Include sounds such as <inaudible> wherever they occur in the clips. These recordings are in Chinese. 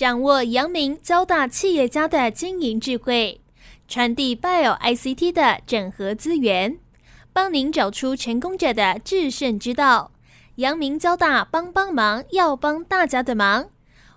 掌握阳明交大企业家的经营智慧，传递 Bio ICT 的整合资源，帮您找出成功者的制胜之道。阳明交大帮帮忙，要帮大家的忙。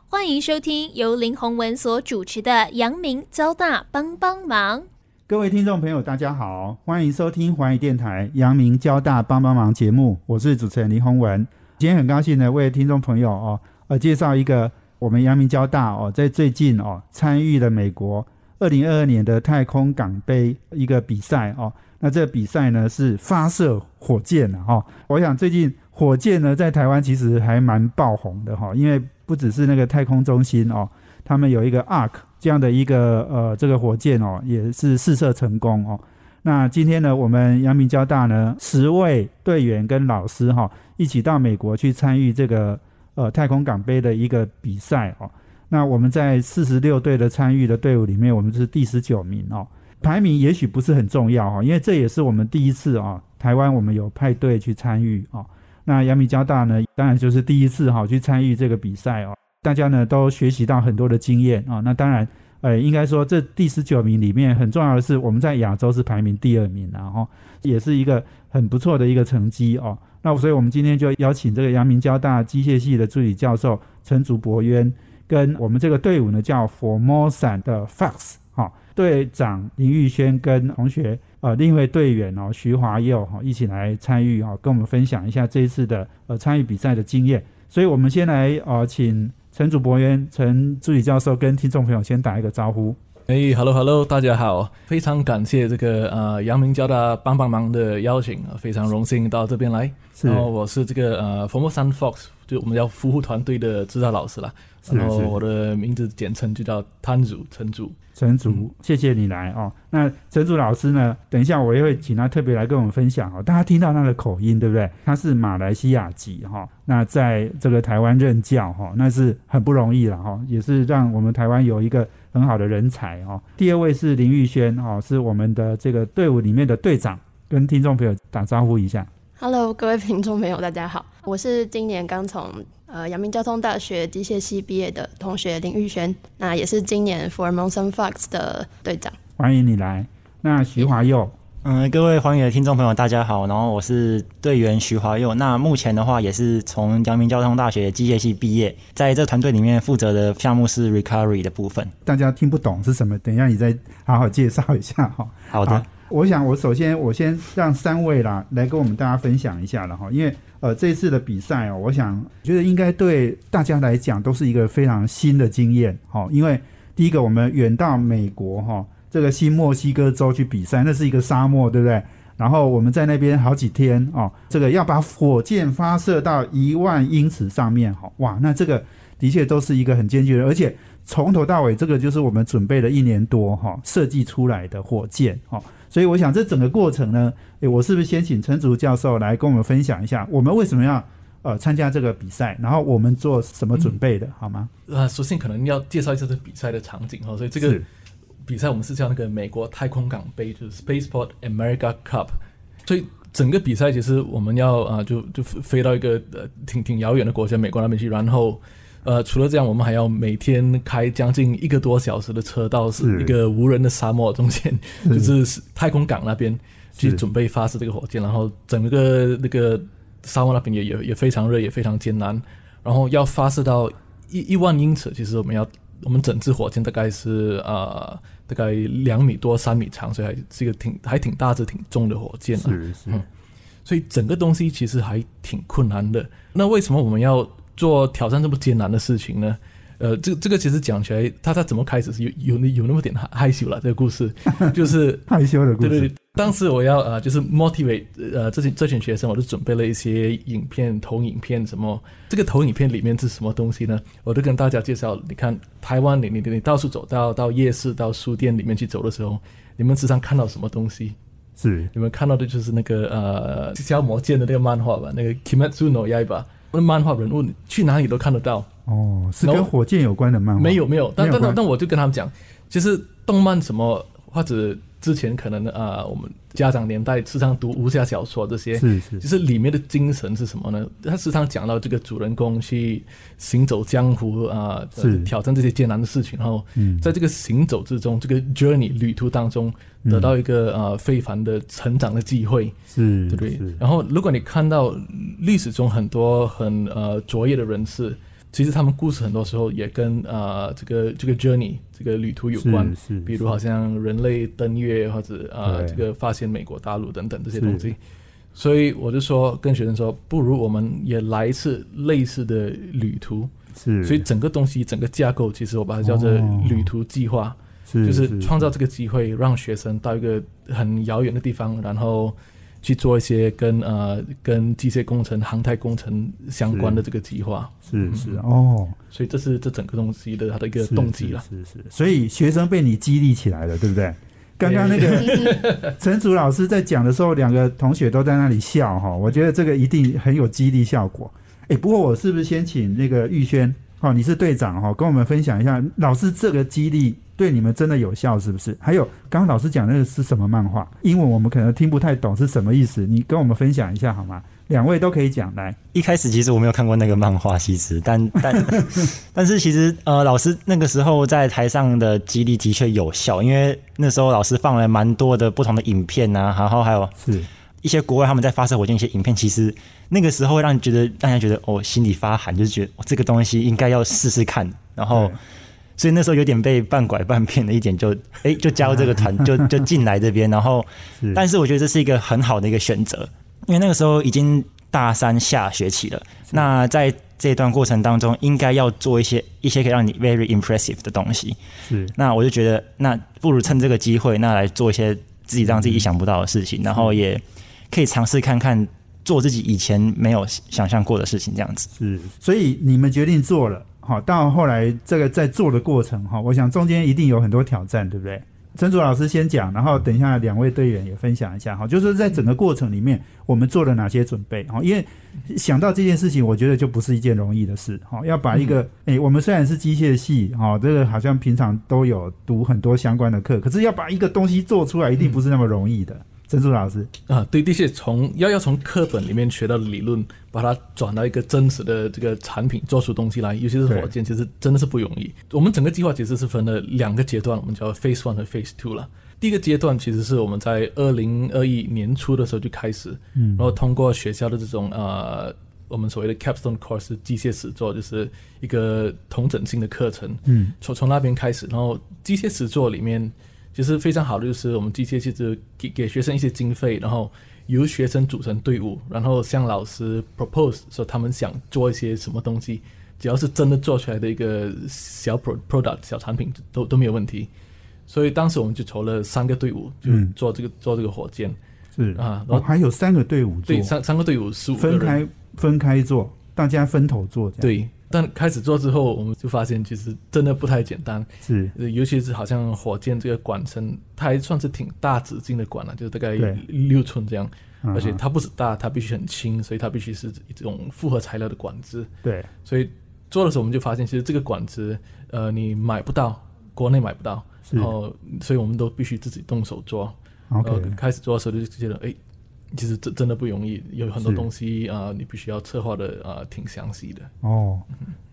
欢迎收听由林宏文所主持的阳明交大帮帮忙。各位听众朋友，大家好，欢迎收听华语电台阳明交大帮帮忙节目，我是主持人林宏文。今天很高兴呢，为听众朋友哦，呃，介绍一个我们阳明交大哦，在最近哦参与了美国二零二二年的太空港杯一个比赛哦。那这个比赛呢是发射火箭的哈。我想最近火箭呢在台湾其实还蛮爆红的哈，因为不只是那个太空中心哦，他们有一个 Ark。这样的一个呃，这个火箭哦，也是试射成功哦。那今天呢，我们阳明交大呢，十位队员跟老师哈，一起到美国去参与这个呃太空港杯的一个比赛哦。那我们在四十六队的参与的队伍里面，我们是第十九名哦。排名也许不是很重要哈，因为这也是我们第一次啊，台湾我们有派队去参与哦。那阳明交大呢，当然就是第一次哈去参与这个比赛哦。大家呢都学习到很多的经验啊，那当然，呃，应该说这第十九名里面很重要的是，我们在亚洲是排名第二名，然后也是一个很不错的一个成绩哦。那所以我们今天就邀请这个阳明交大机械系的助理教授陈竹博渊，跟我们这个队伍呢叫 Formosa 的 Fox 哈队长林玉轩跟同学呃另一位队员哦徐华佑哈一起来参与哈，跟我们分享一下这一次的呃参与比赛的经验。所以我们先来呃请。陈主博员、陈助理教授跟听众朋友先打一个招呼。哎，Hello Hello，大家好，非常感谢这个呃阳明交大帮帮忙的邀请，非常荣幸到这边来。然后我是这个呃 Formosa Fox，就我们叫服务团队的指导老师啦。然后我的名字简称就叫摊主陈主。陈主，谢谢你来哦。那陈主老师呢？等一下我也会请他特别来跟我们分享哦。大家听到他的口音，对不对？他是马来西亚籍哈。那在这个台湾任教哈，那是很不容易了哈，也是让我们台湾有一个很好的人才哦。第二位是林玉轩哦，是我们的这个队伍里面的队长，跟听众朋友打招呼一下。Hello，各位听众朋友，大家好，我是今年刚从。呃，阳明交通大学机械系毕业的同学林玉轩，那也是今年 Formosa Fox 的队长。欢迎你来。那徐华佑，嗯，各位欢迎的听众朋友，大家好。然后我是队员徐华佑。那目前的话，也是从阳明交通大学机械系毕业，在这团队里面负责的项目是 Recovery 的部分。大家听不懂是什么？等一下你再好好介绍一下哈。好的。我想我首先我先让三位啦来跟我们大家分享一下了哈，因为。呃，这次的比赛哦，我想觉得应该对大家来讲都是一个非常新的经验，哈。因为第一个，我们远到美国哈，这个新墨西哥州去比赛，那是一个沙漠，对不对？然后我们在那边好几天哦，这个要把火箭发射到一万英尺上面，哈，哇，那这个的确都是一个很艰巨的，而且从头到尾，这个就是我们准备了一年多哈设计出来的火箭，哈。所以我想，这整个过程呢，诶，我是不是先请陈竹教授来跟我们分享一下，我们为什么要呃参加这个比赛，然后我们做什么准备的，好吗？呃，首先可能要介绍一下这比赛的场景哈，所以这个比赛我们是叫那个美国太空港杯，就是 Spaceport America Cup。所以整个比赛其实我们要啊，就就飞到一个呃挺挺遥远的国家美国那边去，然后。呃，除了这样，我们还要每天开将近一个多小时的车到是一个无人的沙漠中间，就是太空港那边去准备发射这个火箭，然后整个那个沙漠那边也也也非常热，也非常艰难，然后要发射到一一万英尺，其实我们要我们整支火箭大概是呃大概两米多三米长，所以还是一个挺还挺大只挺重的火箭啊，是是，所以整个东西其实还挺困难的。那为什么我们要？做挑战这么艰难的事情呢？呃，这这个其实讲起来，他他怎么开始是有有有那么点害害羞了。这个故事 <laughs> 就是 <laughs> 害羞的故事。对对，当时我要呃，就是 motivate 呃这群这群学生，我就准备了一些影片投影片什么。这个投影片里面是什么东西呢？我就跟大家介绍，你看台湾，你你你到处走到到夜市到书店里面去走的时候，你们时常看到什么东西？是你们看到的就是那个呃消魔剑的那个漫画吧？那个 Kimetsu no Yaiba。那漫画人物去哪里都看得到哦，是跟火箭有关的漫画？没有没有，但但但但我就跟他们讲，其实动漫什么或者之前可能啊、我们家长年代时常读武侠小说这些，是是其实里面的精神是什么呢？他时常讲到这个主人公去行走江湖啊、呃是挑战这些艰难的事情，然后嗯在这个行走之中，这个 journey 旅途当中，得到一个呃非凡的成长的机会，是，对不对？然后如果你看到历史中很多很呃卓越的人士，其实他们故事很多时候也跟呃这个这个 journey 这个旅途有关。是是，比如好像人类登月或者呃这个发现美国大陆等等这些东西，所以我就说跟学生说，不如我们也来一次类似的旅途。是，所以整个东西整个架构，其实我把它叫做哦。旅途计划，是就是创造这个机会，让学生到一个很遥远的地方，然后去做一些跟呃跟机械工程、航太工程相关的这个计划。是是哦，所以这是这整个东西的它的一个动机了。是是是，所以学生被你激励起来了，对不对？刚刚那个 <laughs> 陈楚老师在讲的时候，两个同学都在那里笑哈，我觉得这个一定很有激励效果。哎，不过我是不是先请那个玉轩哦，你是队长哈，跟我们分享一下，老师这个激励对你们真的有效是不是？还有刚刚老师讲那个是什么漫画？英文我们可能听不太懂是什么意思，你跟我们分享一下好吗？两位都可以讲来。一开始其实我没有看过那个漫画，其实，但但 <laughs> 但是其实呃，老师那个时候在台上的激励的确有效，因为那时候老师放了蛮多的不同的影片啊，然后还有是一些国外他们在发射火箭一些影片，其实那个时候会让你觉得大家觉得哦心里发寒，就是觉得、哦、这个东西应该要试试看，然后对所以那时候有点被半拐半骗的一点就，哎就加入这个团就就进来这边，然后 <laughs> 是，但是我觉得这是一个很好的一个选择，因为那个时候已经大三下学期了。那在这一段过程当中，应该要做一些一些可以让你 very impressive 的东西。是那我就觉得，那不如趁这个机会，那来做一些自己让自己意想不到的事情，然后也可以尝试看看做自己以前没有想象过的事情，这样子。是，所以你们决定做了，好，到后来这个在做的过程，哈，我想中间一定有很多挑战，对不对？陈祖老师先讲，然后等一下两位队员也分享一下，哈，就是在整个过程里面，我们做了哪些准备，哈，因为想到这件事情，我觉得就不是一件容易的事，哈，要把一个，诶、我们虽然是机械系，哈，这个好像平常都有读很多相关的课，可是要把一个东西做出来，一定不是那么容易的。陈祖老师，啊，对，的确从要要从课本里面学到的理论，把它转到一个真实的这个产品，做出东西来，尤其是火箭，其实真的是不容易。我们整个计划其实是分了两个阶段，我们叫 Phase One 和 Phase Two 了。第一个阶段其实是我们在二零二一年初的时候就开始，嗯然后通过学校的这种呃，我们所谓的 Capstone Course 机械实作，就是一个同整性的课程，嗯，从从那边开始，然后机械实作里面其实非常好的就是我们机械其实给给学生一些经费，然后由学生组成队伍，然后向老师 propose 说他们想做一些什么东西，只要是真的做出来的一个小 pro product 小产品都都没有问题。所以当时我们就筹了三个队伍，就嗯做这个、做这个火箭。是。啊，然哦，后还有三个队伍做。对，三三个队伍十五，分开分开做，大家分头做，这样。对。但开始做之后，我们就发现其实真的不太简单，是。呃尤其是好像火箭这个管身，它还算是挺大直径的管了、就是大概六寸这样，嗯而且它不止大，它必须很轻，所以它必须是一种复合材料的管子。对。所以做的时候，我们就发现，其实这个管子，呃，你买不到，国内买不到，是。然后，所以我们都必须自己动手做。然后开始做的时候就觉得，哎，其实真真的不容易，有很多东西啊、呃你必须要策划的啊、呃挺详细的。哦，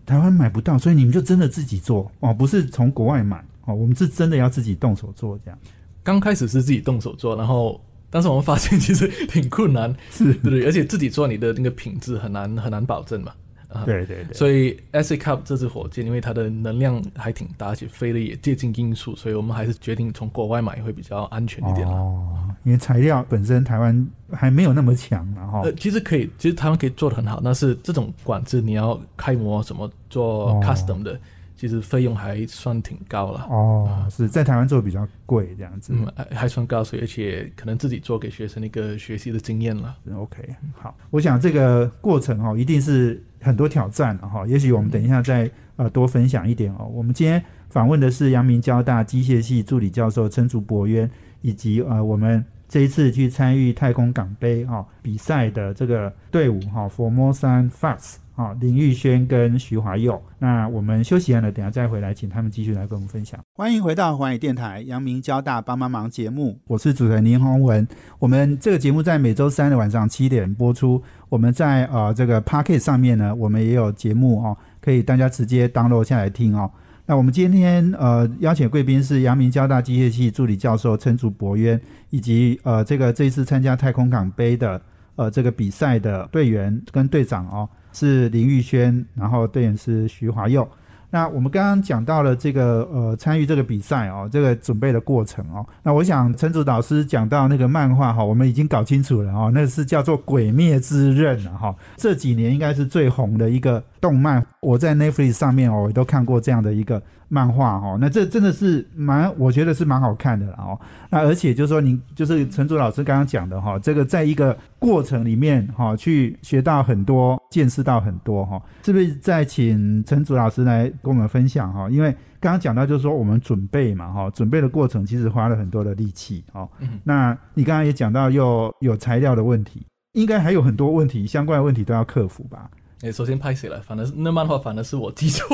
台湾买不到，所以你们就真的自己做哦，不是从国外买哦，我们是真的要自己动手做这样，刚开始是自己动手做，然后但是我们发现其实挺困难，是对？而且自己做你的那个品质很难很难保证嘛。啊，对对对，所以 S A Cup 这支火箭，因为它的能量还挺大，而且飞的也接近音速，所以我们还是决定从国外买会比较安全一点了。哦，因为材料本身台湾还没有那么强然后呃，其实可以，其实台湾可以做的很好，但是这种管制你要开模什么做哦 custom 的，其实费用还算挺高了。哦，是在台湾做比较贵这样子。嗯，还还算高，所以而且可能自己做给学生一个学习的经验了。OK，好，我想这个过程哦，一定是很多挑战了哈。也许我们等一下再呃多分享一点哦。我们今天访问的是阳明交大机械系助理教授陈竹博渊，以及呃我们这一次去参与太空港杯哈、比赛的这个队伍哈、，Formosa Futs 啊、好，林玉轩跟徐华佑。那我们休息完了，等下再回来，请他们继续来跟我们分享。欢迎回到环宇电台阳明交大帮帮忙节目，我是主持人林宏文。我们这个节目在每周三的晚上七点播出。我们在呃这个 Pocket 上面呢，我们也有节目哦，可以大家直接 download 下来听哦。那我们今天呃邀请贵宾是阳明交大机械系助理教授陈祖博渊，以及呃这个这一次参加太空港杯的呃这个比赛的队员跟队长哦。是林玉轩，然后队员是徐华佑。那我们刚刚讲到了这个呃参与这个比赛哦，这个准备的过程哦。那我想陈祖导师讲到那个漫画哈，我们已经搞清楚了哦，那是叫做《鬼灭之刃》了哈。这几年应该是最红的一个动漫，我在 Netflix 上面哦，也都看过这样的一个。漫画哈，那这真的是蛮，我觉得是蛮好看的哦。那而且就是说，您就是陈祖老师刚刚讲的哈，这个在一个过程里面哈，去学到很多，见识到很多哈，是不是？再请陈祖老师来跟我们分享哈，因为刚刚讲到就是说我们准备嘛哈，准备的过程其实花了很多的力气哦。嗯那你刚刚也讲到又有材料的问题，应该还有很多问题，相关的问题都要克服吧？哎，首先拍谁了？反正那漫画反而是我记错，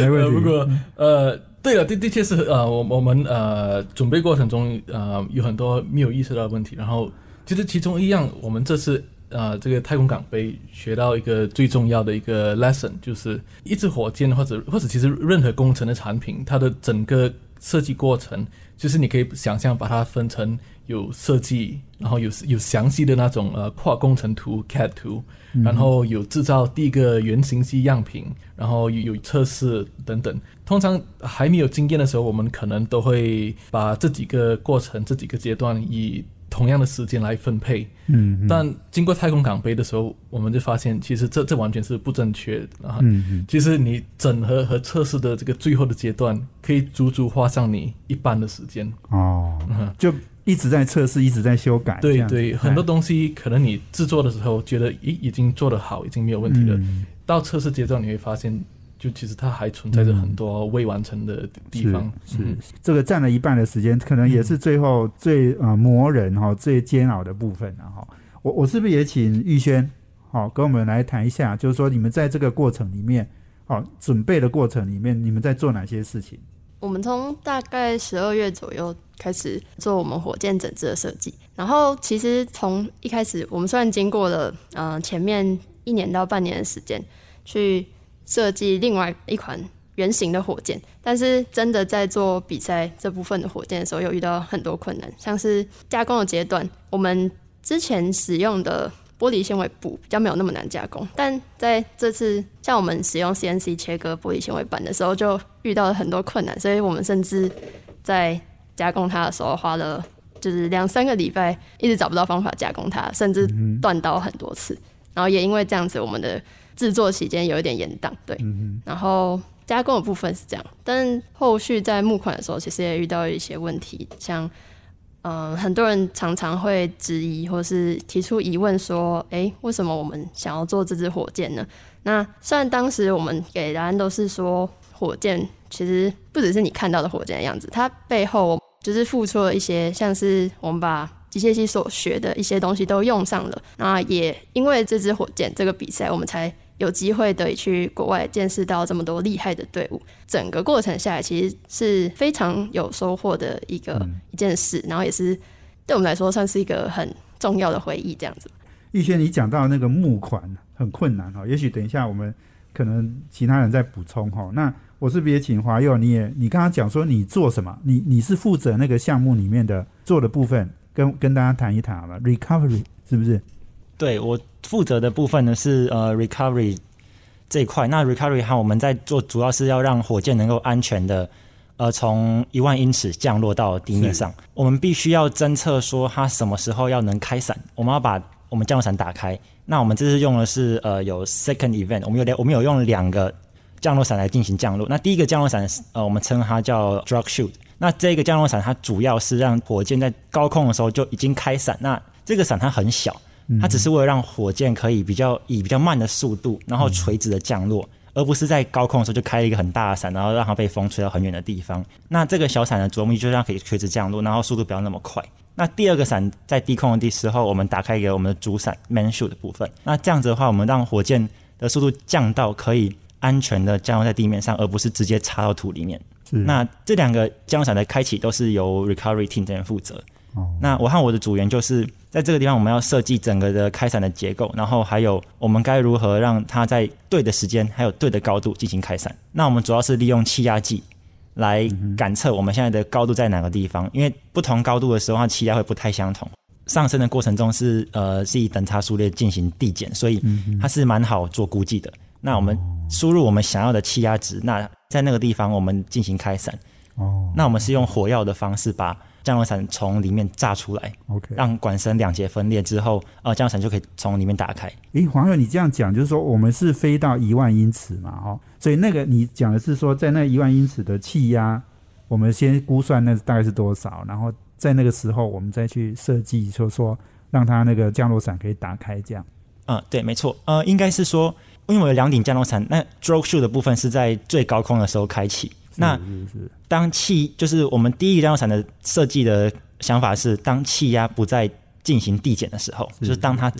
没问题。不过呃，对了，的的确是呃，我我们呃准备过程中呃有很多没有意识到的问题。然后其实其中一样，我们这次呃这个太空港杯学到一个最重要的一个 lesson，就是一支火箭或者或者其实任何工程的产品，它的整个设计过程，就是你可以想象把它分成有设计，然后有有详细的那种呃跨工程图 CAD 图。然后有制造第一个原型机样品，然后有测试等等。通常还没有经验的时候，我们可能都会把这几个过程、这几个阶段以同样的时间来分配。嗯。但经过太空港杯的时候，我们就发现，其实这这完全是不正确的。嗯嗯。其实你整合和测试的这个最后的阶段，可以足足花上你一半的时间。哦。就。一直在测试，一直在修改。对对，很多东西可能你制作的时候觉得已已经做得好，已经没有问题了。到测试阶段，你会发现，就其实它还存在着很多未完成的地方。是这个占了一半的时间，可能也是最后最呃磨人哈、最煎熬的部分了哈。我我是不是也请玉轩好跟我们来谈一下，就是说你们在这个过程里面，好准备的过程里面，你们在做哪些事情？我们从大概十二月左右开始做我们火箭整治的设计，然后其实从一开始，我们虽然经过了呃前面一年到半年的时间去设计另外一款圆形的火箭，但是真的在做比赛这部分的火箭的时候，又遇到很多困难，像是加工的阶段，我们之前使用的。玻璃纤维布比较没有那么难加工，但在这次像我们使用 CNC 切割玻璃纤维板的时候，就遇到了很多困难，所以我们甚至在加工它的时候花了就是两三个礼拜，一直找不到方法加工它，甚至断刀很多次。然后也因为这样子，我们的制作期间有一点延宕。对，然后加工的部分是这样，但后续在募款的时候，其实也遇到一些问题，像。嗯，很多人常常会质疑或是提出疑问，说：“哎，为什么我们想要做这支火箭呢？”那虽然当时我们给答案都是说，火箭其实不只是你看到的火箭的样子，它背后就是付出了一些，像是我们把机械系所学的一些东西都用上了。那也因为这支火箭这个比赛，我们才。有机会得以去国外见识到这么多厉害的队伍，整个过程下来其实是非常有收获的一个一件事，然后也是对我们来说算是一个很重要的回忆。这样子，玉轩，你讲到那个募款很困难哈，也许等一下我们可能其他人再补充哈。那我是不是也请华佑，你也你刚刚讲说你做什么？你你是负责那个项目里面的做的部分，跟跟大家谈一谈好吧？Recovery 是不是？对我负责的部分呢是呃 recovery 这一块。那 recovery 哈，我们在做主要是要让火箭能够安全的呃从一万英尺降落到地面上。我们必须要侦测说它什么时候要能开伞，我们要把我们降落伞打开。那我们这次用的是呃有 second event，我们有两我们有用两个降落伞来进行降落。那第一个降落伞呃我们称它叫 drug shoot。那这个降落伞它主要是让火箭在高空的时候就已经开伞。那这个伞它很小。它只是为了让火箭可以比较以比较慢的速度，然后垂直的降落，而不是在高空的时候就开了一个很大的伞，然后让它被风吹到很远的地方。那这个小伞的主要目就是让可以垂直降落，然后速度不要那么快。那第二个伞在低空的时候，我们打开给我们的主伞 main chute 的部分。那这样子的话，我们让火箭的速度降到可以安全的降落在地面上，而不是直接插到土里面。那这两个降落伞的开启都是由 recovery team 这边负责。哦那我和我的组员就是在这个地方，我们要设计整个的开伞的结构，然后还有我们该如何让它在对的时间还有对的高度进行开伞。那我们主要是利用气压计来感测我们现在的高度在哪个地方，因为不同高度的时候，它气压会不太相同。上升的过程中是呃是以等差数列进行递减，所以它是蛮好做估计的。那我们输入我们想要的气压值，那在那个地方我们进行开伞。哦那我们是用火药的方式把降落伞从里面炸出来，，OK。让管绳两节分裂之后，呃，降落伞就可以从里面打开。诶，黄友，你这样讲就是说，我们是飞到一万英尺嘛，哈、所以那个你讲的是说，在那一万英尺的气压，我们先估算那大概是多少，然后在那个时候我们再去设计，就是说让它那个降落伞可以打开，这样。嗯，对，没错，呃，应该是说，因为我有两顶降落伞，那 stroke shoot 的部分是在最高空的时候开启。那当气就是我们第一个降落伞的设计的想法是，当气压不再进行递减的时候，是就是当它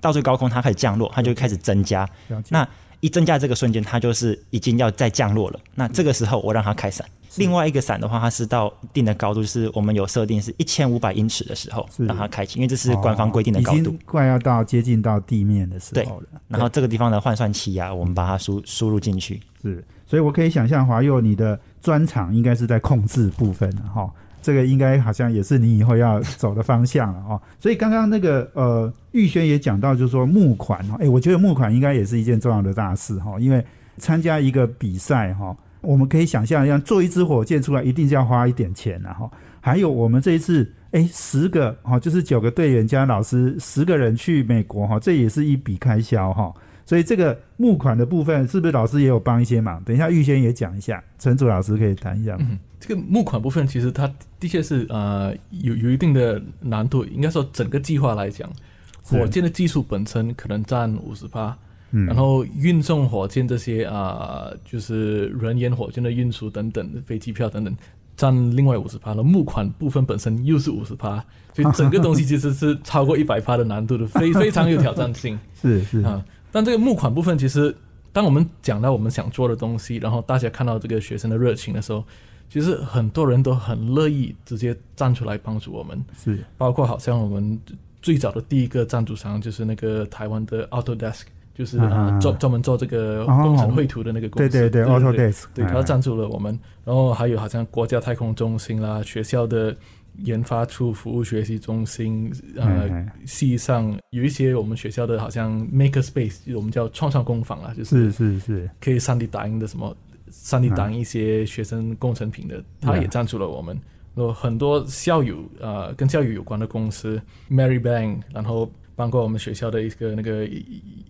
到最高空，它开始降落，它就开始增加。那一增加这个瞬间，它就是已经要再降落了。那这个时候我让它开伞。另外一个伞的话，它是到一定的高度，就是我们有设定是一千五百英尺的时候让它开启，因为这是官方规定的高度哦已经。快要到接近到地面的时候了。然后这个地方的换算气压，我们把它输输入进去。是，所以我可以想象华佑你的专长应该是在控制部分的哈。这个应该好像也是你以后要走的方向了哦。所以刚刚那个呃玉轩也讲到，就是说募款哈，诶，我觉得募款应该也是一件重要的大事哈，因为参加一个比赛哈，我们可以想象，要做一支火箭出来，一定是要花一点钱的哈。还有我们这一次，诶，十个哈，就是九个队员加老师，十个人去美国哈，这也是一笔开销哈。所以这个募款的部分，是不是老师也有帮一些忙？等一下预先也讲一下，陈祖老师可以谈一下吗。嗯，这个募款部分其实它的确是呃有有一定的难度，应该说整个计划来讲，火箭的技术本身可能占五十趴，嗯，然后运送火箭这些啊、就是人员火箭的运输等等，飞机票等等，占另外五十趴了。募款部分本身又是五十趴，<laughs> 所以整个东西其实是超过一百趴的难度的，非非常有挑战性。<laughs> 是是啊，但这个募款部分，其实当我们讲到我们想做的东西，然后大家看到这个学生的热情的时候，其实很多人都很乐意直接站出来帮助我们，是。包括好像我们最早的第一个赞助商就是那个台湾的 Autodesk。就是啊啊，专专门做这个哦。工程绘图的那个公司，对对对对，Autodesk，对，哎他赞助了我们，然后还有好像国家太空中心啦，学校的研发出服务学习中心，哎呃，哎系上有一些我们学校的好像 Maker Space，就是我们叫创创工坊啊，就是是是是，可以三 D 打印的什么三 D 打印一些学生工程品的，他也赞助了我们。然后很多校友呃跟教育有关的公司，Mary Bank，然后包括我们学校的一个那个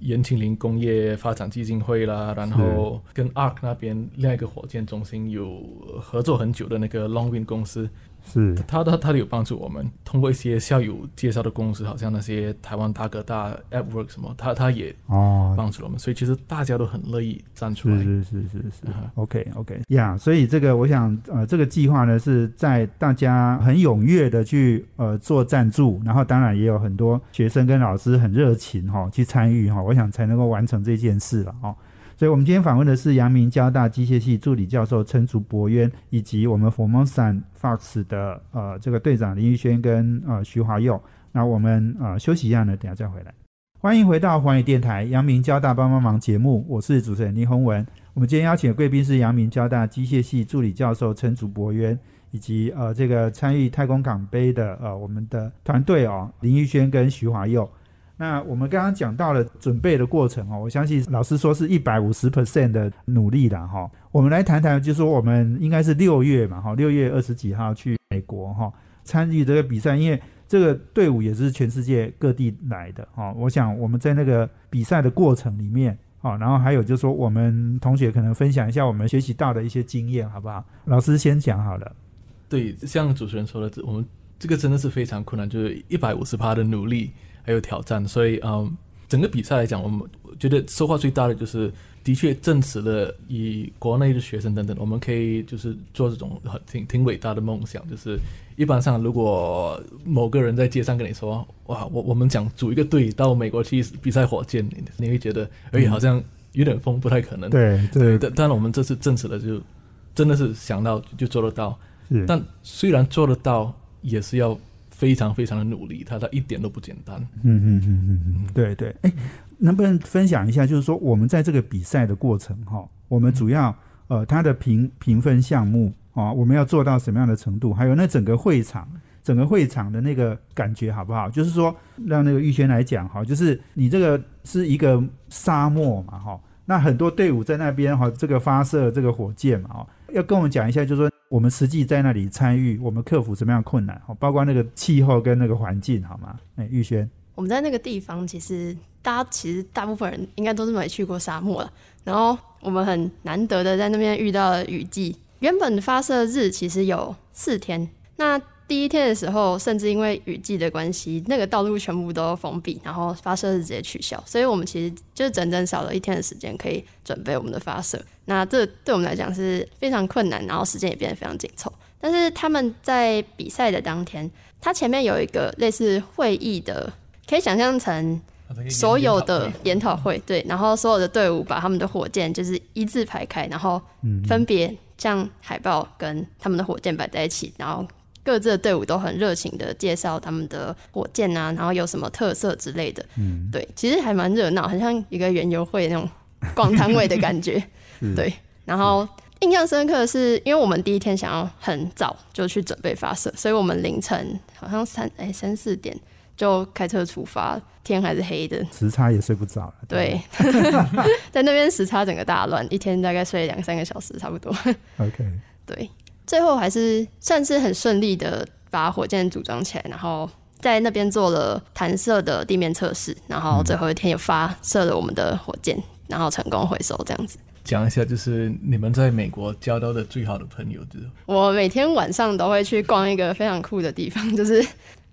严庆林工业发展基金会啦，然后跟 ARC 那边另外一个火箭中心有合作很久的那个 Longwin 公司，是。他他他有帮助我们，通过一些校友介绍的公司，好像那些台湾大哥大 AppWork 什么，他他也哦，帮助了我们，所以其实大家都很乐意站出来。是是是是是，OK OK 呀所以这个我想呃，这个计划呢是在大家很踊跃的去呃做赞助，然后当然也有很多学生跟老师很热情哈、去参与哈、我想才能够完成这件事了哦。所以，我们今天访问的是阳明交大机械系助理教授陈竹博渊，以及我们 Formosan Fox 的呃这个队长林玉轩跟呃徐华佑。那我们呃休息一下呢，等下再回来。欢迎回到环宇电台阳明交大帮帮忙节目，我是主持人林宏文。我们今天邀请的贵宾是阳明交大机械系助理教授陈祖博渊，以及呃这个参与太空港杯的呃我们的团队哦林玉轩跟徐华佑。那我们刚刚讲到了准备的过程哦，我相信老师说是一百五十 percent 的努力啦哈。我们来谈谈，就说我们应该是六月嘛哈，六月二十几号去美国哈参与这个比赛，因为这个队伍也是全世界各地来的哈。我想我们在那个比赛的过程里面。好，然后还有就是说，我们同学可能分享一下我们学习到的一些经验，好不好？老师先讲好了。对，像主持人说的，我们这个真的是非常困难，就是一百五十趴的努力还有挑战，所以嗯，整个比赛来讲，我们觉得收获最大的就是，的确证实了以国内的学生等等，我们可以就是做这种很挺挺伟大的梦想。就是一般上，如果某个人在街上跟你说：“哇，我我们想组一个队到美国去比赛火箭”，你你会觉得，哎，好像有点疯，不太可能。对对但但我们这次证实了，就真的是想到就做得到。是，但虽然做得到，也是要非常非常的努力，他他一点都不简单。嗯嗯嗯嗯嗯，对对，哎，能不能分享一下，就是说我们在这个比赛的过程哈，我们主要呃它的评评分项目啊，我们要做到什么样的程度？还有那整个会场，整个会场的那个感觉好不好？就是说让那个玉轩来讲哈，就是你这个是一个沙漠嘛哈，那很多队伍在那边哈，这个发射这个火箭嘛哈，要跟我们讲一下，就是说我们实际在那里参与，我们克服什么样困难？好，包括那个气候跟那个环境好吗？哎，玉轩。我们在那个地方，其实大家其实大部分人应该都是没去过沙漠了。然后我们很难得的在那边遇到了雨季。原本发射日其实有四天，那第一天的时候，甚至因为雨季的关系，那个道路全部都封闭，然后发射是直接取消。所以我们其实就是整整少了一天的时间可以准备我们的发射。那这对我们来讲是非常困难，然后时间也变得非常紧凑。但是他们在比赛的当天，他前面有一个类似会议的。可以想象成所有的研讨会，对，然后所有的队伍把他们的火箭就是一字排开，然后分别像海报跟他们的火箭摆在一起，然后各自的队伍都很热情的介绍他们的火箭啊，然后有什么特色之类的，嗯，对，其实还蛮热闹，很像一个园游会那种逛摊位的感觉，<laughs> 对。然后印象深刻的是，因为我们第一天想要很早就去准备发射，所以我们凌晨好像三哎三四点。就开车出发，天还是黑的，时差也睡不着了。对，<laughs> 在那边时差整个大乱，一天大概睡两三个小时差不多。OK，对，最后还是算是很顺利的把火箭组装起来，然后在那边做了弹射的地面测试，然后最后一天也发射了我们的火箭，然后成功回收这样子。讲一下，就是你们在美国交到的最好的朋友，就是我每天晚上都会去逛一个非常酷的地方，就是。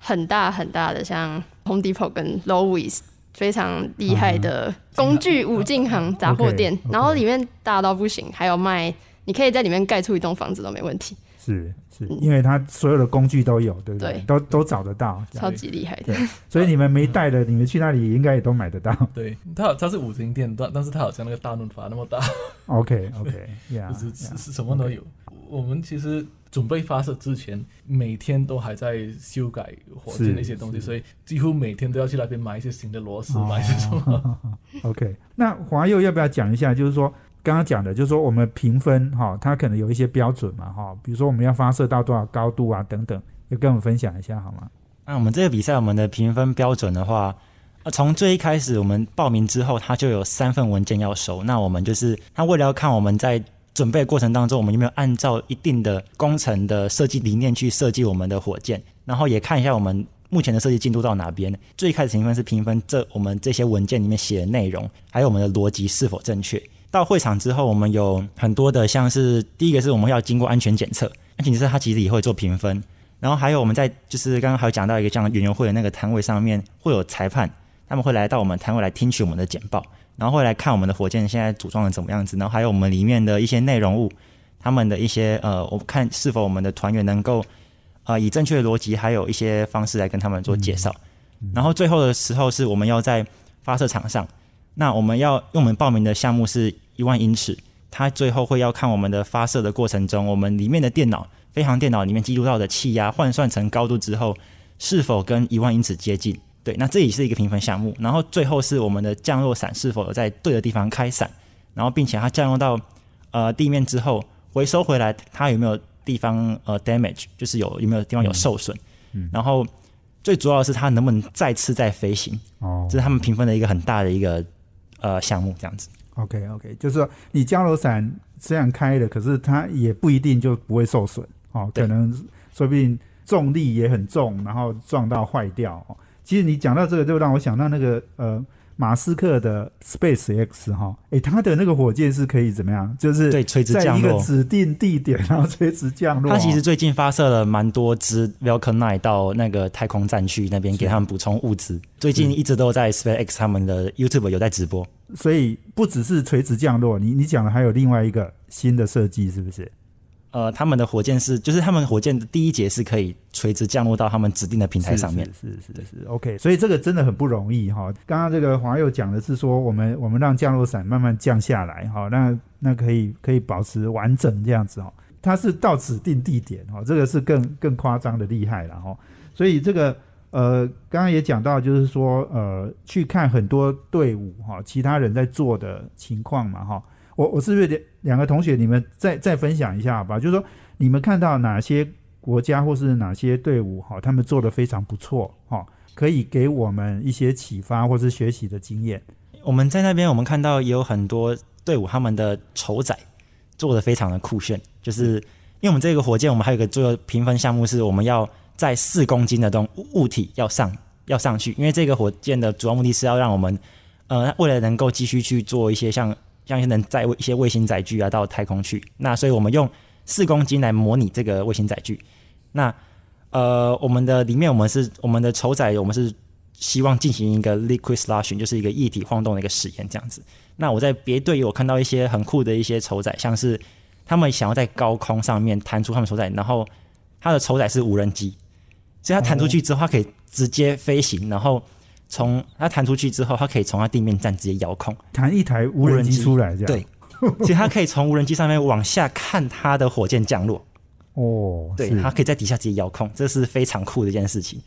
很大很大的，像 Home Depot 跟 Lowe's 非常厉害的工具五金行杂货店，然后里面大到不行，还有卖，你可以在里面盖出一栋房子都没问题。是是，因为它所有的工具都有，对不对？都都找得到，超级厉害的。所以你们没带的，你们去那里应该也都买得到。对，它它是五金店，但但是它好像那个大润发那么大。OK OK，就是是什么都有。我们其实。准备发射之前，每天都还在修改火箭的一些东西，所以几乎每天都要去那边买一些新的螺丝，买一些什么。<laughs> OK，那华佑要不要讲一下？就是说刚刚讲的，就是说我们评分哈，它可能有一些标准嘛哈，比如说我们要发射到多少高度啊等等，就跟我们分享一下好吗？那我们这个比赛，我们的评分标准的话，呃从最一开始我们报名之后，它就有三份文件要收。那我们就是它为了要看我们在。准备过程当中，我们有没有按照一定的工程的设计理念去设计我们的火箭？然后也看一下我们目前的设计进度到哪边。最开始评分是评分这我们这些文件里面写的内容，还有我们的逻辑是否正确。到会场之后，我们有很多的像是第一个是我们要经过安全检测，安全检测它其实也会做评分。然后还有我们在就是刚刚还有讲到一个像园游会的那个摊位上面会有裁判，他们会来到我们摊位来听取我们的简报。然后会来看我们的火箭现在组装的怎么样子，然后还有我们里面的一些内容物，他们的一些呃，我看是否我们的团员能够啊以正确的逻辑，还有一些方式来跟他们做介绍。然后最后的时候是我们要在发射场上，那我们要用我们报名的项目是一万英尺，它最后会要看我们的发射的过程中，我们里面的电脑飞行电脑里面记录到的气压换算成高度之后，是否跟一万英尺接近。对，那这也是一个评分项目。然后最后是我们的降落伞是否有在对的地方开伞，然后并且它降落到呃地面之后回收回来，它有没有地方呃 damage，就是有有没有地方有受损。嗯。然后最主要的是它能不能再次再飞行。哦。这是他们评分的一个很大的一个呃项目，这样子。OK OK，就是说你降落伞虽然开了，可是它也不一定就不会受损哦，可能说不定重力也很重，然后撞到坏掉。哦其实你讲到这个，就让我想到那个呃，马斯克的 Space X 哈，诶，他的那个火箭是可以怎么样？就是对垂直在一个。指定地点，然后垂直降落哦。它其实最近发射了蛮多支 Falcon 9到那个太空站去那边给他们补充物资。最近一直都在 SpaceX 他们的 YouTube 有在直播。所以不只是垂直降落，你你讲的还有另外一个新的设计，是不是？呃，他们的火箭是，就是他们火箭的第一节是可以垂直降落到他们指定的平台上面。是是是是是 OK，所以这个真的很不容易哈。刚刚这个华佑讲的是说，我们我们让降落伞慢慢降下来哈，那那可以可以保持完整这样子哈。它是到指定地点哈，这个是更更夸张的厉害了哈。所以这个呃，刚刚也讲到，就是说呃，去看很多队伍哈，其他人在做的情况嘛哈。我我是不是两两个同学，你们再再分享一下吧？就是说你们看到哪些国家或是哪些队伍哈，他们做的非常不错哈，可以给我们一些启发或是学习的经验。我们在那边，我们看到也有很多队伍，他们的筹载做的非常的酷炫。就是因为我们这个火箭，我们还有一个做评分项目，是我们要在四公斤的东物物体要上要上去。因为这个火箭的主要目的是要让我们，呃，为了能够继续去做一些像像能载一些卫星载具啊到太空去。那所以我们用四公斤来模拟这个卫星载具。那呃，我们的里面我们是我们的筹载，我们是希望进行一个 liquid sloshing，就是一个液体晃动的一个实验这样子。那我在别队有看到一些很酷的一些筹载，像是他们想要在高空上面弹出他们筹载，然后它的筹载是无人机，所以它弹出去之后，它可以直接飞行，然后从它弹出去之后，它可以从它地面站直接遥控，弹一台无人机出来，这样。对，其实它可以从无人机上面往下看它的火箭降落。哦，对，它可以在底下直接遥控，这是非常酷的一件事情。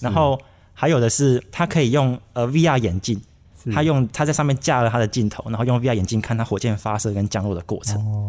然后还有的是，它可以用呃 VR 眼镜，它用它在上面架了它的镜头，然后用 VR 眼镜看它火箭发射跟降落的过程，哦，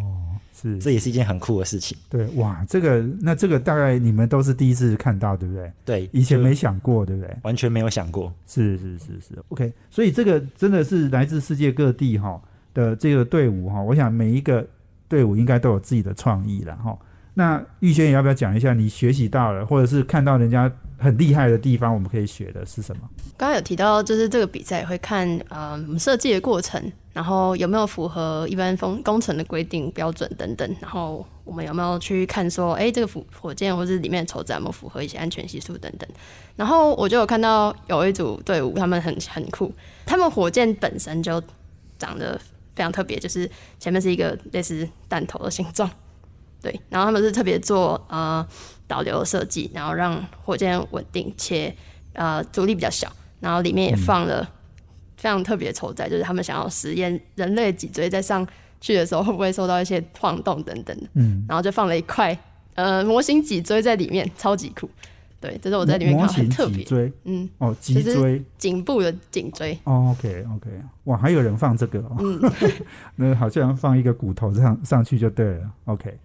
是这也是一件很酷的事情。对哇，这个那这个大概你们都是第一次看到，对不对？对，以前没想过，对不对？完全没有想过。是是是是，OK。所以这个真的是来自世界各地哈的这个队伍哈，我想每一个队伍应该都有自己的创意了哈。那玉轩也要不要讲一下你学习到了，或者是看到人家很厉害的地方，我们可以学的是什么？刚刚有提到，就是这个比赛会看呃我们设计的过程，然后有没有符合一般风工程的规定标准等等，然后我们有没有去看说，哎、这个火火箭或是里面的筹载有没有符合一些安全系数等等。然后我就有看到有一组队伍，他们很很酷，他们火箭本身就长得非常特别，就是前面是一个类似弹头的形状，对，然后他们是特别做呃导流的设计，然后让火箭稳定且呃阻力比较小，然后里面也放了非常特别的筹载，就是他们想要实验人类脊椎在上去的时候会不会受到一些晃动等等的，嗯，然后就放了一块呃模型脊椎在里面，超级酷。对，这是我在里面模看到很型特别，脊椎。嗯，哦，脊椎。颈部的颈椎，哦，OK OK，哇，还有人放这个哦，嗯。<laughs> 那好像放一个骨头上上去就对了。OK，好，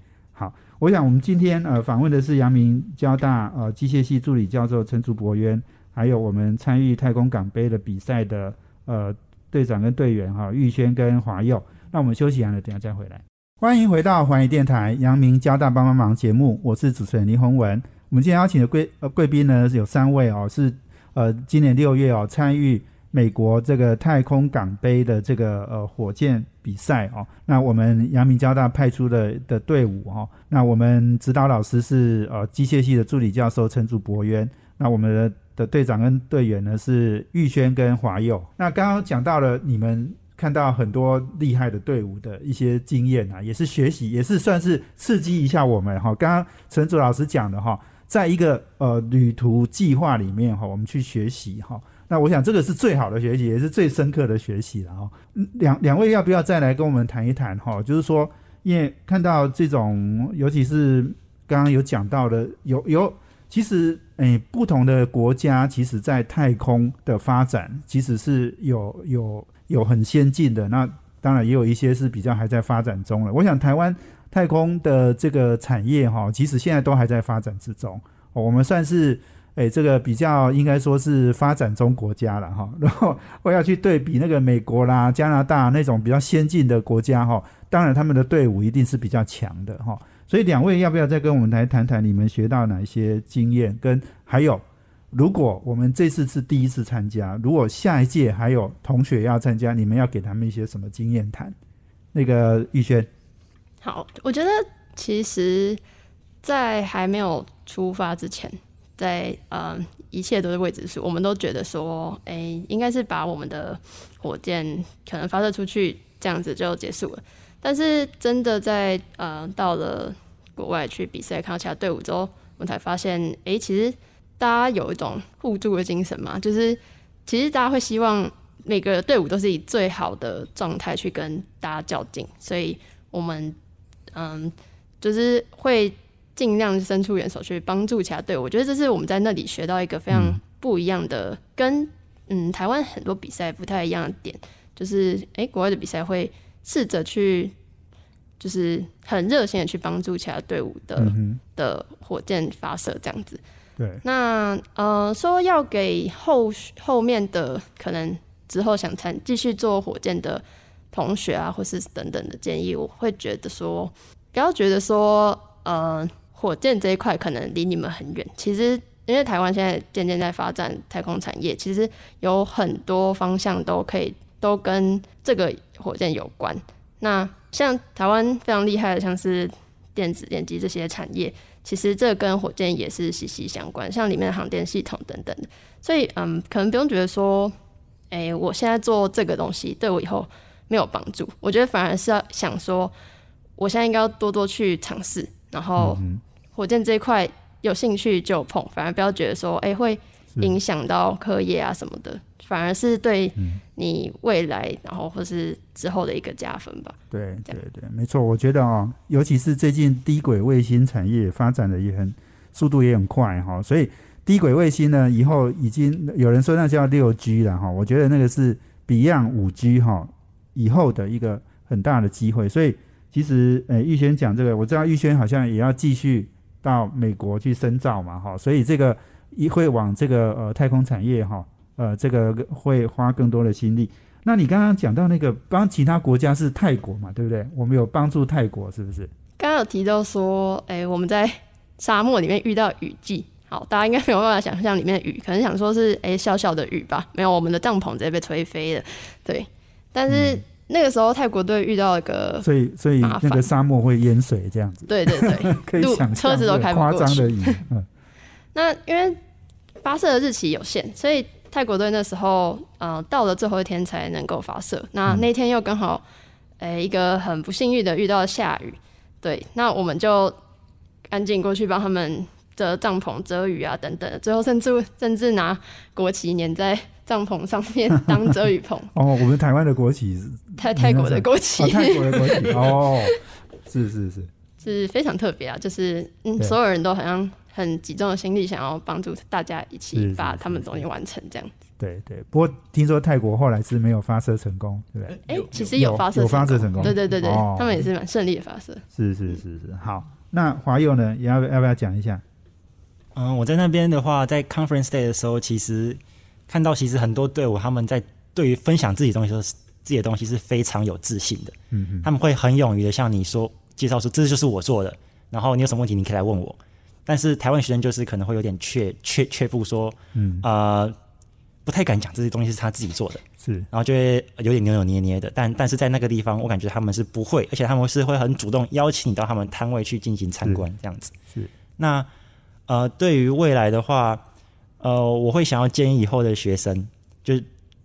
我想我们今天呃访问的是阳明交大呃机械系助理教授陈竹博渊，还有我们参与太空港杯的比赛的呃队长跟队员哈、玉轩跟华佑。那我们休息完了，等下再回来。欢迎回到环宇电台阳明交大帮帮忙节目，我是主持人林宏文。我们今天邀请的贵呃贵宾呢是有三位哦，是呃今年六月哦参与美国这个太空港杯的这个呃火箭比赛哦。那我们阳明交大派出的的队伍哦，那我们指导老师是呃机械系的助理教授陈祖博渊，那我们的的队长跟队员呢是玉轩跟华佑。那刚刚讲到了你们。看到很多厉害的队伍的一些经验啊，也是学习，也是算是刺激一下我们哈。刚刚陈祖老师讲的哈，在一个呃旅途计划里面哈，我们去学习哈。那我想这个是最好的学习，也是最深刻的学习了哈。嗯两两位要不要再来跟我们谈一谈哈？就是说，因为看到这种，尤其是刚刚有讲到的，有有其实诶、不同的国家其实在太空的发展其实是有有有很先进的，那当然也有一些是比较还在发展中了。我想台湾太空的这个产业哈，其实现在都还在发展之中。哦我们算是诶、这个比较应该说是发展中国家了哈。<laughs> 然后我要去对比那个美国啦、加拿大那种比较先进的国家哈，当然他们的队伍一定是比较强的哈。所以两位要不要再跟我们来谈谈你们学到哪一些经验，跟还有如果我们这次是第一次参加，如果下一届还有同学要参加，你们要给他们一些什么经验谈？那个玉轩，好，我觉得其实，在还没有出发之前，在呃一切都是未知数，我们都觉得说，哎、应该是把我们的火箭可能发射出去，这样子就结束了。但是真的在呃到了国外去比赛，看到其他队伍之后，我们才发现，哎、其实大家有一种互助的精神嘛，就是其实大家会希望每个队伍都是以最好的状态去跟大家较劲，所以我们嗯，就是会尽量伸出援手去帮助其他队伍。我觉得这是我们在那里学到一个非常不一样的，跟嗯台湾很多比赛不太一样的点，就是诶、国外的比赛会试着去。就是很热心的去帮助其他队伍的、嗯的火箭发射这样子。对，那呃，说要给后后面的可能之后想参继续做火箭的同学啊，或是等等的建议，我会觉得说，不要觉得说，呃，火箭这一块可能离你们很远。其实，因为台湾现在渐渐在发展太空产业，其实有很多方向都可以都跟这个火箭有关。那像台湾非常厉害的，像是电子电机这些产业，其实这跟火箭也是息息相关，像里面的航电系统等等的。所以，嗯，可能不用觉得说，哎、我现在做这个东西对我以后没有帮助。我觉得反而是要想说，我现在应该要多多去尝试，然后火箭这一块有兴趣就碰，反而不要觉得说，哎、会影响到课业啊什么的，反而是对你未来，然后或是之后的一个加分吧。对对对，没错。我觉得哦，尤其是最近低轨卫星产业发展的也很速度也很快哈、所以低轨卫星呢，以后已经有人说那叫六 G 了哈、我觉得那个是 Beyond 五 G 哈、以后的一个很大的机会。所以其实呃，玉轩讲这个，我知道玉轩好像也要继续到美国去深造嘛哈、所以这个一会往这个呃太空产业哈、呃这个会花更多的心力。那你刚刚讲到那个帮其他国家是泰国嘛，对不对？我们有帮助泰国，是不是？刚刚有提到说，哎、我们在沙漠里面遇到雨季，好，大家应该没有办法想象里面的雨，可能想说是哎、小小的雨吧，没有，我们的帐篷直接被吹飞了，对。但是那个时候泰国队遇到一个，所以所以那个沙漠会淹水这样子，对对对，<laughs> 可以路想象车子都开不过去。张的雨，<laughs> 嗯，那因为发射的日期有限，所以泰国队那时候呃到了最后一天才能够发射。那那天又刚好，诶、一个很不幸运的遇到下雨，对，那我们就赶紧过去帮他们的帐篷遮雨啊等等，最后甚至甚至拿国旗粘在帐篷上面当遮雨棚，<laughs> 哦，我们台湾的国旗是泰泰国的国旗哦，泰国的国旗哦，<laughs> 是是是，是非常特别啊，就是嗯，所有人都好像很集中的心力，想要帮助大家一起把他们东西完成，这样子。对对。不过听说泰国后来是没有发射成功，对不对？哎、有其实有发射有发射成功对对对对，哦他们也是蛮顺利的发射。是是是是，好。那华佑呢，也要要不要讲一下？嗯，我在那边的话，在 conference day 的时候，其实看到其实很多队伍他们在对于分享自己东西的时候，自己的东西是非常有自信的。嗯嗯，他们会很勇于的向你说介绍说这就是我做的，然后你有什么问题你可以来问我。但是台湾学生就是可能会有点却却却步说，嗯呃，不太敢讲这些东西是他自己做的，是然后就会有点扭扭捏捏的。但但是在那个地方，我感觉他们是不会，而且他们是会很主动邀请你到他们摊位去进行参观这样子。是那呃，对于未来的话，呃，我会想要建议以后的学生，就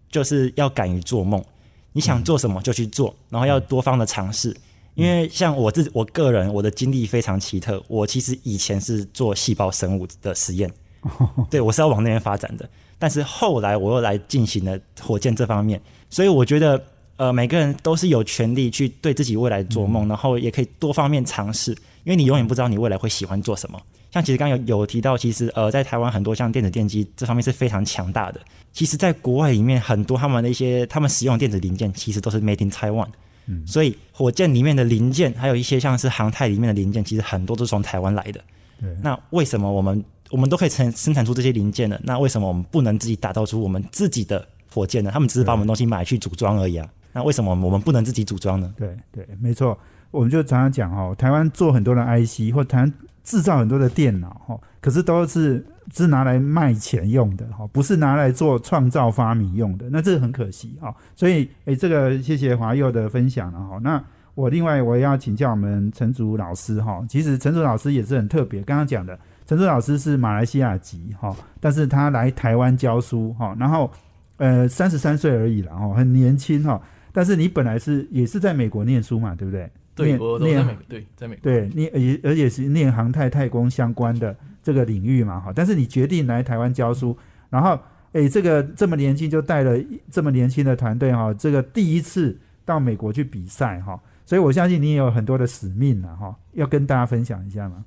就是要敢于做梦。你想做什么就去做，然后要多方的尝试。因为像我自己，我个人我的经历非常奇特。我其实以前是做细胞生物的实验，<laughs> 对我是要往那边发展的。但是后来我又来进行了火箭这方面，所以我觉得呃，每个人都是有权利去对自己未来做梦，然后也可以多方面尝试，因为你永远不知道你未来会喜欢做什么。像其实刚刚有有提到，其实呃，在台湾很多像电子电机这方面是非常强大的。其实，在国外里面，很多他们的一些他们使用的电子零件，其实都是 made in Taiwan。嗯，所以火箭里面的零件，还有一些像是航太里面的零件，其实很多都是从台湾来的。对那为什么我们我们都可以生生产出这些零件呢？那为什么我们不能自己打造出我们自己的火箭呢？他们只是把我们东西买去组装而已啊。那为什么我们不能自己组装呢？对对，没错。我们就常常讲哦，台湾做很多的 IC 或台湾制造很多的电脑哈，可是都是是拿来卖钱用的哈，不是拿来做创造发明用的，那这个很可惜哈。所以诶，这个谢谢华佑的分享了哈。那我另外我要请教我们陈竹老师哈，其实陈竹老师也是很特别，刚刚讲的陈竹老师是马来西亚籍哈，但是他来台湾教书哈，然后呃三十三岁而已了哈，很年轻哈。但是你本来是也是在美国念书嘛，对不对？对，我在美，对，在美，对你而而且是念航太太空相关的这个领域嘛，哈。但是你决定来台湾教书，然后，哎，这个这么年轻就带了这么年轻的团队哈，这个第一次到美国去比赛哈，所以我相信你也有很多的使命了哈，要跟大家分享一下吗？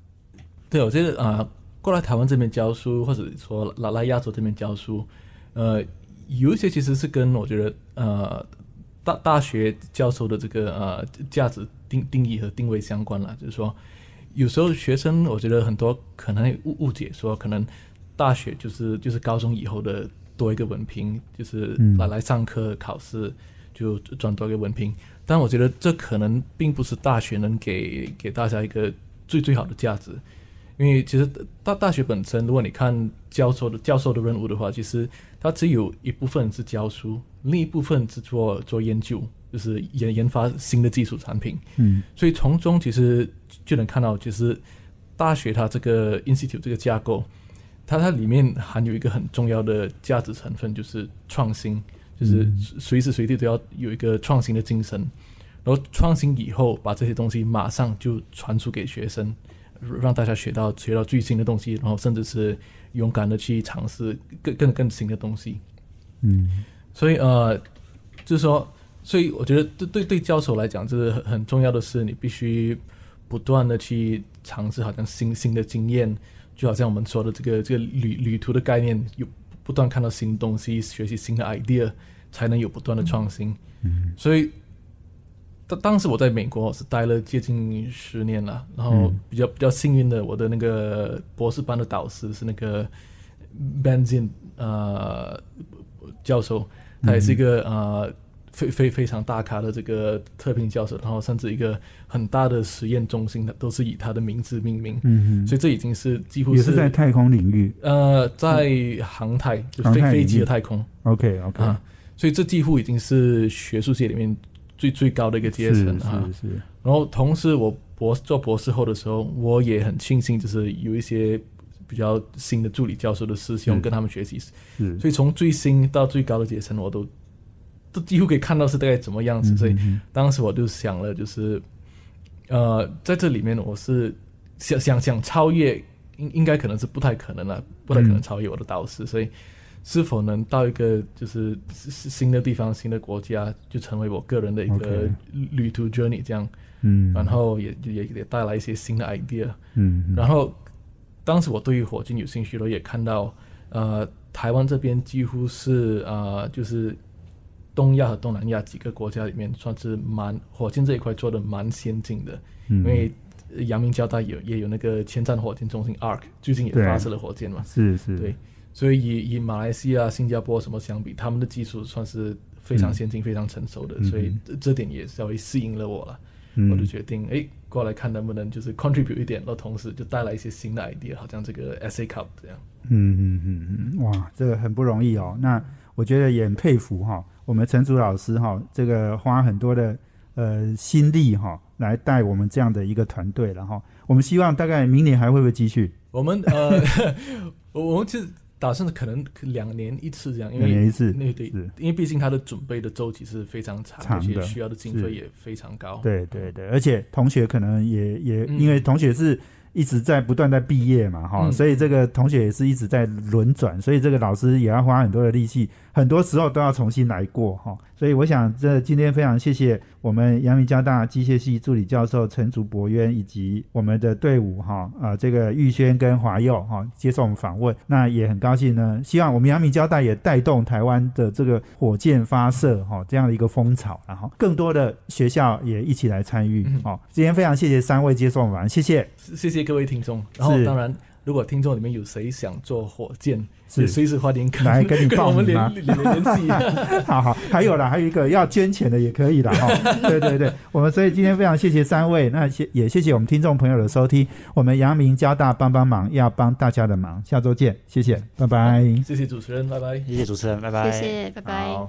对，我觉得啊，过来台湾这边教书，或者说来来亚洲这边教书，呃，有一些其实是跟我觉得呃。大大学教授的这个呃价值定定义和定位相关了，就是说，有时候学生我觉得很多可能误误解说，可能大学就是就是高中以后的多一个文凭，就是来来上课考试就赚多一个文凭。但我觉得这可能并不是大学能给给大家一个最最好的价值，因为其实大大学本身，如果你看教授的教授的任务的话，其实它只有一部分是教书。另一部分是做做研究，就是研研发新的技术产品。嗯，所以从中其实就能看到，其实大学它这个 institute 这个架构，它它里面含有一个很重要的价值成分，就是创新，就是随时随地都要有一个创新的精神。然后创新以后，把这些东西马上就传输给学生，让大家学到学到最新的东西，然后甚至是勇敢的去尝试更更更新的东西。嗯。所以呃，就是说，所以我觉得对对对教授来讲，就是很很重要的是，你必须不断的去尝试，好像新新的经验，就好像我们说的这个这个旅旅途的概念，有不断看到新东西，学习新的 idea，才能有不断的创新。嗯，所以当当时我在美国是待了接近十年了，然后比较比较幸运的，我的那个博士班的导师是那个 Benzin 呃教授。他也是一个呃非非非常大咖的这个特聘教授，然后甚至一个很大的实验中心，的都是以他的名字命名。嗯所以这已经是几乎是在太空领域。呃，在航太，就飞飞机的太空。OK OK 啊，所以这几乎已经是学术界里面最最高的一个阶层啊。是是。然后同时，我博做博士后的时候，我也很庆幸，就是有一些比较新的助理教授的师兄跟他们学习。所以从最新到最高的阶层，我都都几乎可以看到是大概怎么样子。所以当时我就想了，就是呃，在这里面我是想想想超越，应应该可能是不太可能了，不太可能超越我的导师。所以是否能到一个就是新的地方、新的国家，就成为我个人的一个旅途 journey 这样。嗯，然后也也也带来一些新的 idea。嗯，然后当时我对于火箭有兴趣了，也看到呃。台湾这边几乎是啊，就是东亚和东南亚几个国家里面算是蛮火箭这一块做的蛮先进的，因为阳明交大有也有那个前瞻火箭中心 ARC，最近也发射了火箭嘛，是是，对，所以以以马来西亚、新加坡什么相比，他们的技术算是非常先进、非常成熟的，所以这点也稍微吸引了我了，我就决定哎过来看能不能就是 contribute 一点，然后同时就带来一些新的 idea，好像这个 SA Cup 这样。嗯嗯嗯嗯，哇，这个很不容易哦。那我觉得也很佩服哈，我们陈祖老师哈，这个花很多的呃心力哈，来带我们这样的一个团队然后我们希望大概明年还会不会继续？我们呃，<laughs> 我们其实打算可能两年一次这样，因为两年一次，对对，因为毕竟它的准备的周期是非常长，而且需要的经费也非常高。对对对，而且同学可能也也因为同学是。一直在不断在毕业嘛，哈，所以这个同学也是一直在轮转，所以这个老师也要花很多的力气，很多时候都要重新来过，哈。所以我想，这今天非常谢谢我们阳明交大机械系助理教授陈竹博渊以及我们的队伍，哈，啊，这个玉轩跟华佑，哈，接受我们访问。那也很高兴呢，希望我们阳明交大也带动台湾的这个火箭发射，哈，这样的一个风潮，然后更多的学校也一起来参与，好。今天非常谢谢三位接受我们，谢谢，谢谢各位听众。然后当然，如果听众里面有谁想做火箭，是也随时欢迎跟来跟你跟我们报名吗联联联系。<laughs> 好好，还有啦，还有一个要捐钱的也可以啦。哈。<laughs> 对对对，我们所以今天非常谢谢三位，那谢也谢谢我们听众朋友的收听。我们阳明交大帮帮忙，要帮大家的忙，下周见，谢谢，拜拜。谢谢主持人，拜拜。谢谢主持人，拜拜。谢谢，拜拜。好